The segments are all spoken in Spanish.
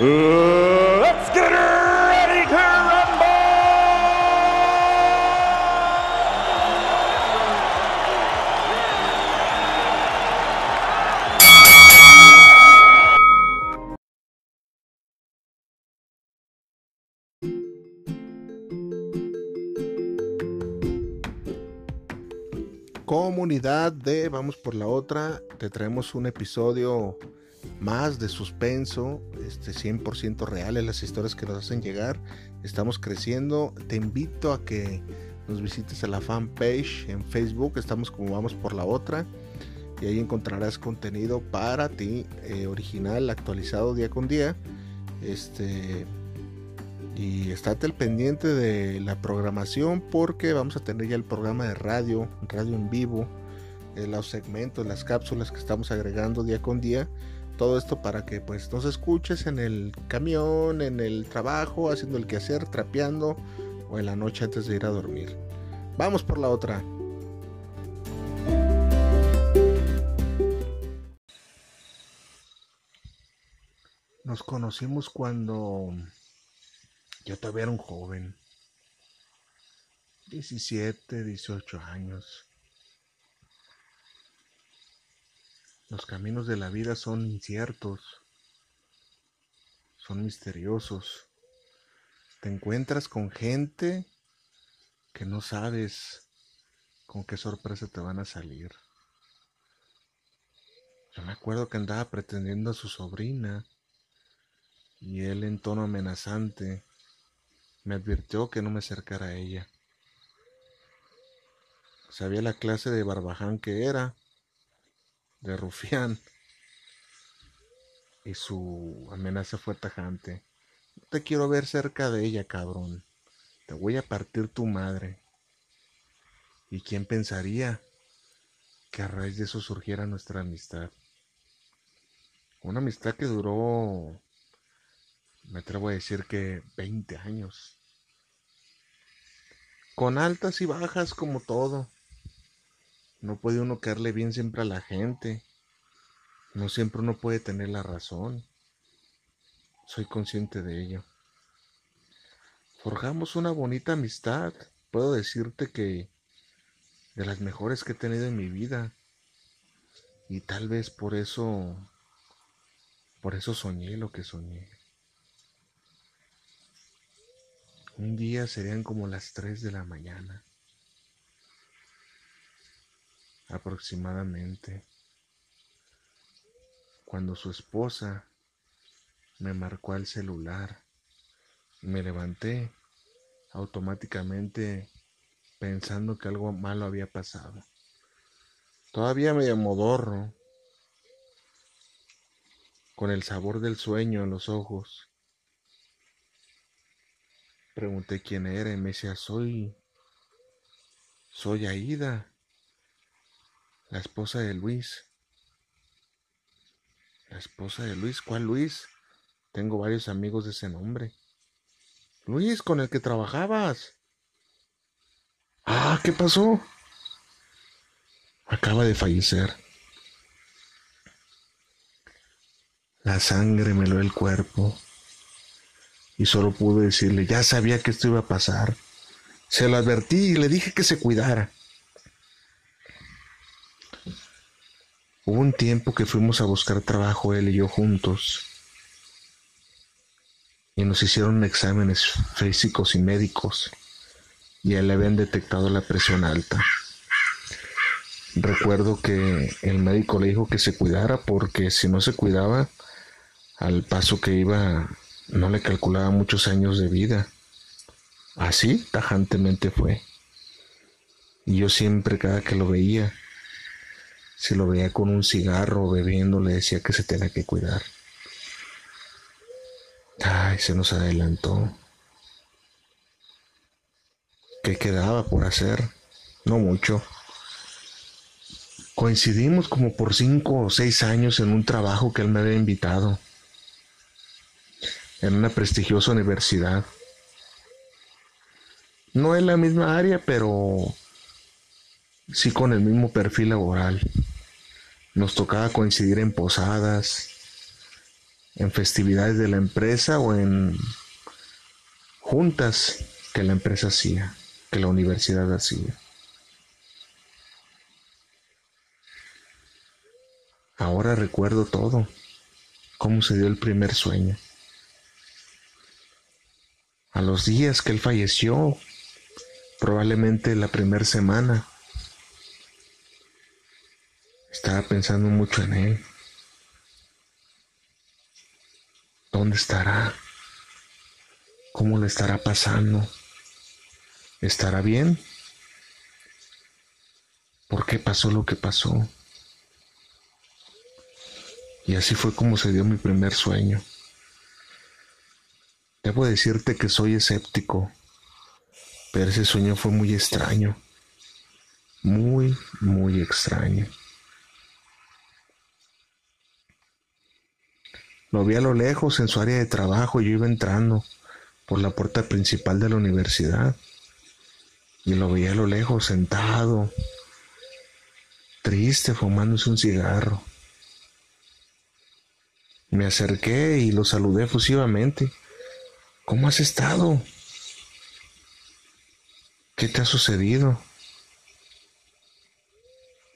let's get ready! Comunidad de Vamos por la otra, te traemos un episodio más de suspenso, este 100% reales las historias que nos hacen llegar. Estamos creciendo. Te invito a que nos visites a la fanpage en Facebook. Estamos como Vamos por la otra. Y ahí encontrarás contenido para ti, eh, original, actualizado día con día. Este. Y estate al pendiente de la programación porque vamos a tener ya el programa de radio, radio en vivo, eh, los segmentos, las cápsulas que estamos agregando día con día todo esto para que pues nos escuches en el camión, en el trabajo, haciendo el quehacer, trapeando o en la noche antes de ir a dormir. Vamos por la otra. Nos conocimos cuando yo todavía era un joven. 17, 18 años. Los caminos de la vida son inciertos, son misteriosos. Te encuentras con gente que no sabes con qué sorpresa te van a salir. Yo me acuerdo que andaba pretendiendo a su sobrina y él en tono amenazante me advirtió que no me acercara a ella. Sabía la clase de barbaján que era de rufián. Y su amenaza fue tajante. No te quiero ver cerca de ella, cabrón. Te voy a partir tu madre. ¿Y quién pensaría que a raíz de eso surgiera nuestra amistad? Una amistad que duró, me atrevo a decir que 20 años. Con altas y bajas como todo. No puede uno caerle bien siempre a la gente. No siempre uno puede tener la razón. Soy consciente de ello. Forjamos una bonita amistad. Puedo decirte que de las mejores que he tenido en mi vida. Y tal vez por eso, por eso soñé lo que soñé. Un día serían como las 3 de la mañana aproximadamente, cuando su esposa me marcó al celular. Me levanté automáticamente pensando que algo malo había pasado. Todavía medio modorro, con el sabor del sueño en los ojos. Pregunté quién era y me decía, soy, soy Aida la esposa de Luis. La esposa de Luis, ¿cuál Luis? Tengo varios amigos de ese nombre. Luis, con el que trabajabas. Ah, ¿qué pasó? Acaba de fallecer. La sangre me lo el cuerpo. Y solo pude decirle, ya sabía que esto iba a pasar. Se lo advertí y le dije que se cuidara. Hubo un tiempo que fuimos a buscar trabajo él y yo juntos y nos hicieron exámenes físicos y médicos y él le habían detectado la presión alta. Recuerdo que el médico le dijo que se cuidara porque si no se cuidaba, al paso que iba, no le calculaba muchos años de vida. Así tajantemente fue. Y yo siempre, cada que lo veía, si lo veía con un cigarro bebiendo, le decía que se tenía que cuidar. Ay, se nos adelantó. ¿Qué quedaba por hacer? No mucho. Coincidimos como por cinco o seis años en un trabajo que él me había invitado en una prestigiosa universidad. No en la misma área, pero sí con el mismo perfil laboral. Nos tocaba coincidir en posadas, en festividades de la empresa o en juntas que la empresa hacía, que la universidad hacía. Ahora recuerdo todo, cómo se dio el primer sueño. A los días que él falleció, probablemente la primera semana, estaba pensando mucho en él. ¿Dónde estará? ¿Cómo le estará pasando? ¿Estará bien? ¿Por qué pasó lo que pasó? Y así fue como se dio mi primer sueño. Debo decirte que soy escéptico, pero ese sueño fue muy extraño, muy, muy extraño. Lo vi a lo lejos en su área de trabajo, yo iba entrando por la puerta principal de la universidad y lo veía a lo lejos sentado, triste, fumándose un cigarro. Me acerqué y lo saludé efusivamente. ¿Cómo has estado? ¿Qué te ha sucedido?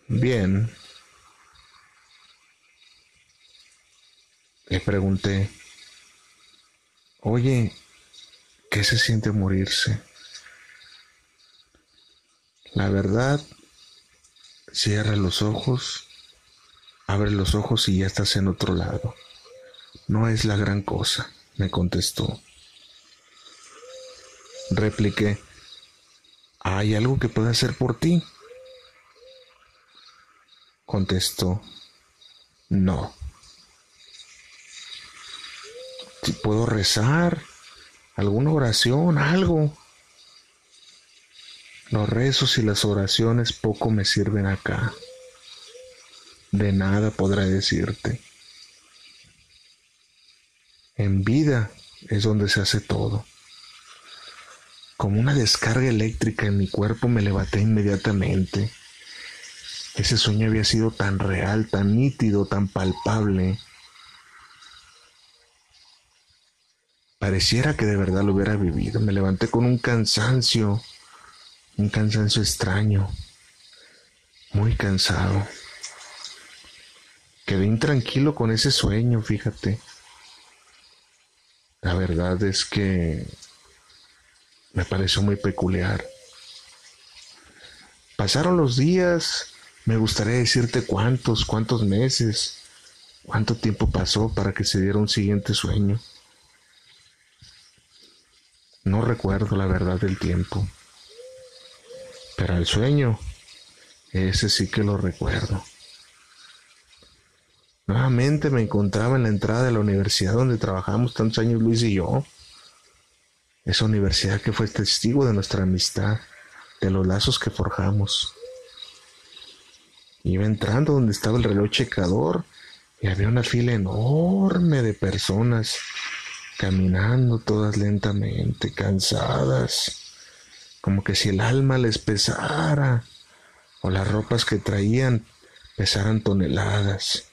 Bien. Pregunté, oye, ¿qué se siente morirse? La verdad, cierra los ojos, abre los ojos y ya estás en otro lado. No es la gran cosa, me contestó. Repliqué, ¿hay algo que pueda hacer por ti? Contestó, no. Si puedo rezar, alguna oración, algo. Los rezos y las oraciones poco me sirven acá. De nada podré decirte. En vida es donde se hace todo. Como una descarga eléctrica en mi cuerpo me levanté inmediatamente. Ese sueño había sido tan real, tan nítido, tan palpable. Pareciera que de verdad lo hubiera vivido. Me levanté con un cansancio, un cansancio extraño, muy cansado. Quedé intranquilo con ese sueño, fíjate. La verdad es que me pareció muy peculiar. Pasaron los días, me gustaría decirte cuántos, cuántos meses, cuánto tiempo pasó para que se diera un siguiente sueño. No recuerdo la verdad del tiempo, pero el sueño, ese sí que lo recuerdo. Nuevamente me encontraba en la entrada de la universidad donde trabajamos tantos años Luis y yo. Esa universidad que fue testigo de nuestra amistad, de los lazos que forjamos. Iba entrando donde estaba el reloj checador y había una fila enorme de personas caminando todas lentamente, cansadas, como que si el alma les pesara o las ropas que traían pesaran toneladas.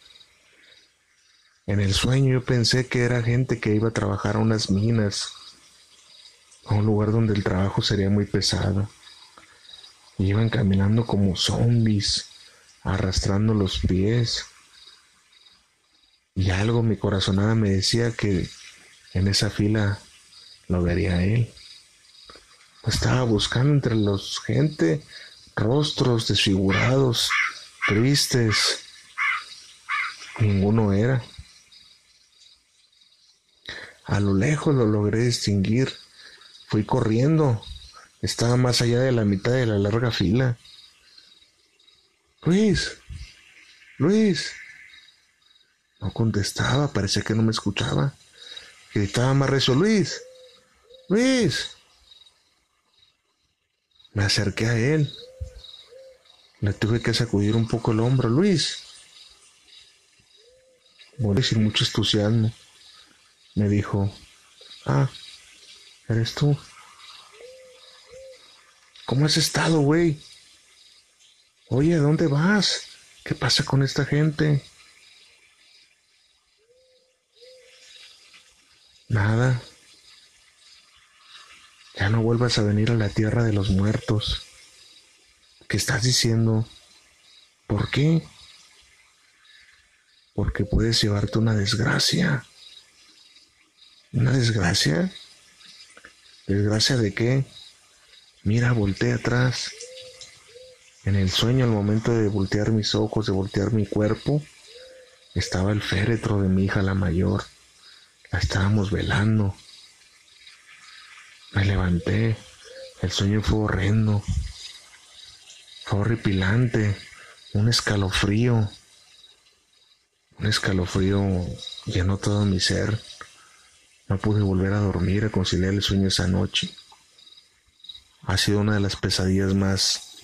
En el sueño yo pensé que era gente que iba a trabajar a unas minas, a un lugar donde el trabajo sería muy pesado. Iban caminando como zombies, arrastrando los pies. Y algo mi corazonada me decía que en esa fila lo vería él. Estaba buscando entre los gente rostros desfigurados, tristes. Ninguno era. A lo lejos lo logré distinguir. Fui corriendo. Estaba más allá de la mitad de la larga fila. Luis. Luis. No contestaba, parecía que no me escuchaba. Gritaba más recio, Luis, Luis. Me acerqué a él. Le tuve que sacudir un poco el hombro, Luis. Voy sin mucho entusiasmo. Me dijo, ah, eres tú. ¿Cómo has estado, güey? Oye, ¿a dónde vas? ¿Qué pasa con esta gente? Nada. Ya no vuelvas a venir a la tierra de los muertos. ¿Qué estás diciendo? ¿Por qué? Porque puedes llevarte una desgracia. ¿Una desgracia? ¿Desgracia de qué? Mira, voltea atrás. En el sueño, al momento de voltear mis ojos, de voltear mi cuerpo, estaba el féretro de mi hija la mayor. Estábamos velando. Me levanté. El sueño fue horrendo. Fue horripilante. Un escalofrío. Un escalofrío llenó todo mi ser. No pude volver a dormir, a conciliar el sueño esa noche. Ha sido una de las pesadillas más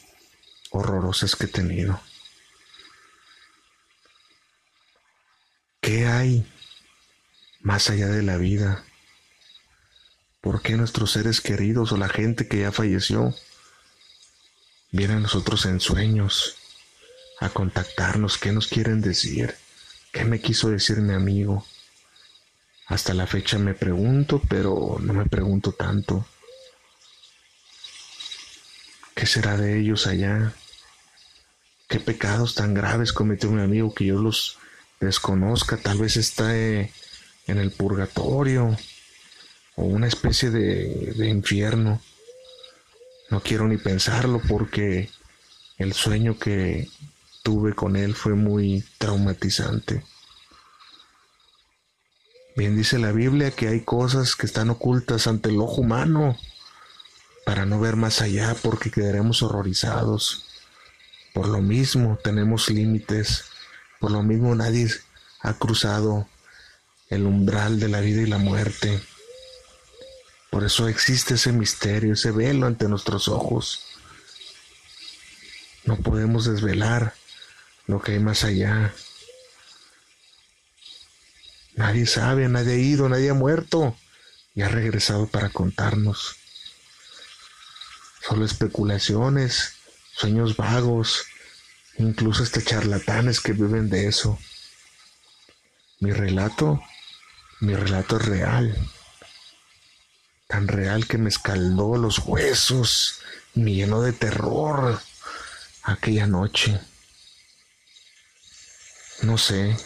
horrorosas que he tenido. ¿Qué hay más allá de la vida? ¿Por qué nuestros seres queridos o la gente que ya falleció vienen a nosotros en sueños a contactarnos? ¿Qué nos quieren decir? ¿Qué me quiso decir mi amigo? Hasta la fecha me pregunto, pero no me pregunto tanto. ¿Qué será de ellos allá? ¿Qué pecados tan graves cometió mi amigo que yo los desconozca? Tal vez está eh, en el purgatorio o una especie de, de infierno. No quiero ni pensarlo porque el sueño que tuve con él fue muy traumatizante. Bien dice la Biblia que hay cosas que están ocultas ante el ojo humano para no ver más allá porque quedaremos horrorizados. Por lo mismo tenemos límites, por lo mismo nadie ha cruzado el umbral de la vida y la muerte. Por eso existe ese misterio, ese velo ante nuestros ojos. No podemos desvelar lo que hay más allá. Nadie sabe, nadie ha ido, nadie ha muerto y ha regresado para contarnos. Solo especulaciones, sueños vagos, incluso hasta charlatanes que viven de eso. Mi relato, mi relato es real. Tan real que me escaldó los huesos, me llenó de terror aquella noche. No sé.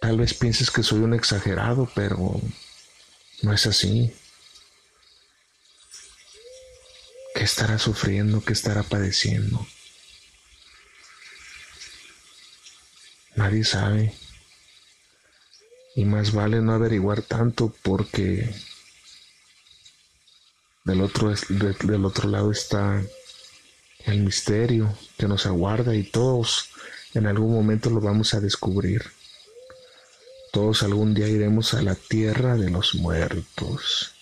Tal vez pienses que soy un exagerado, pero no es así. ¿Qué estará sufriendo? ¿Qué estará padeciendo? Nadie sabe. Y más vale no averiguar tanto porque del otro, del otro lado está el misterio que nos aguarda y todos en algún momento lo vamos a descubrir. Todos algún día iremos a la tierra de los muertos.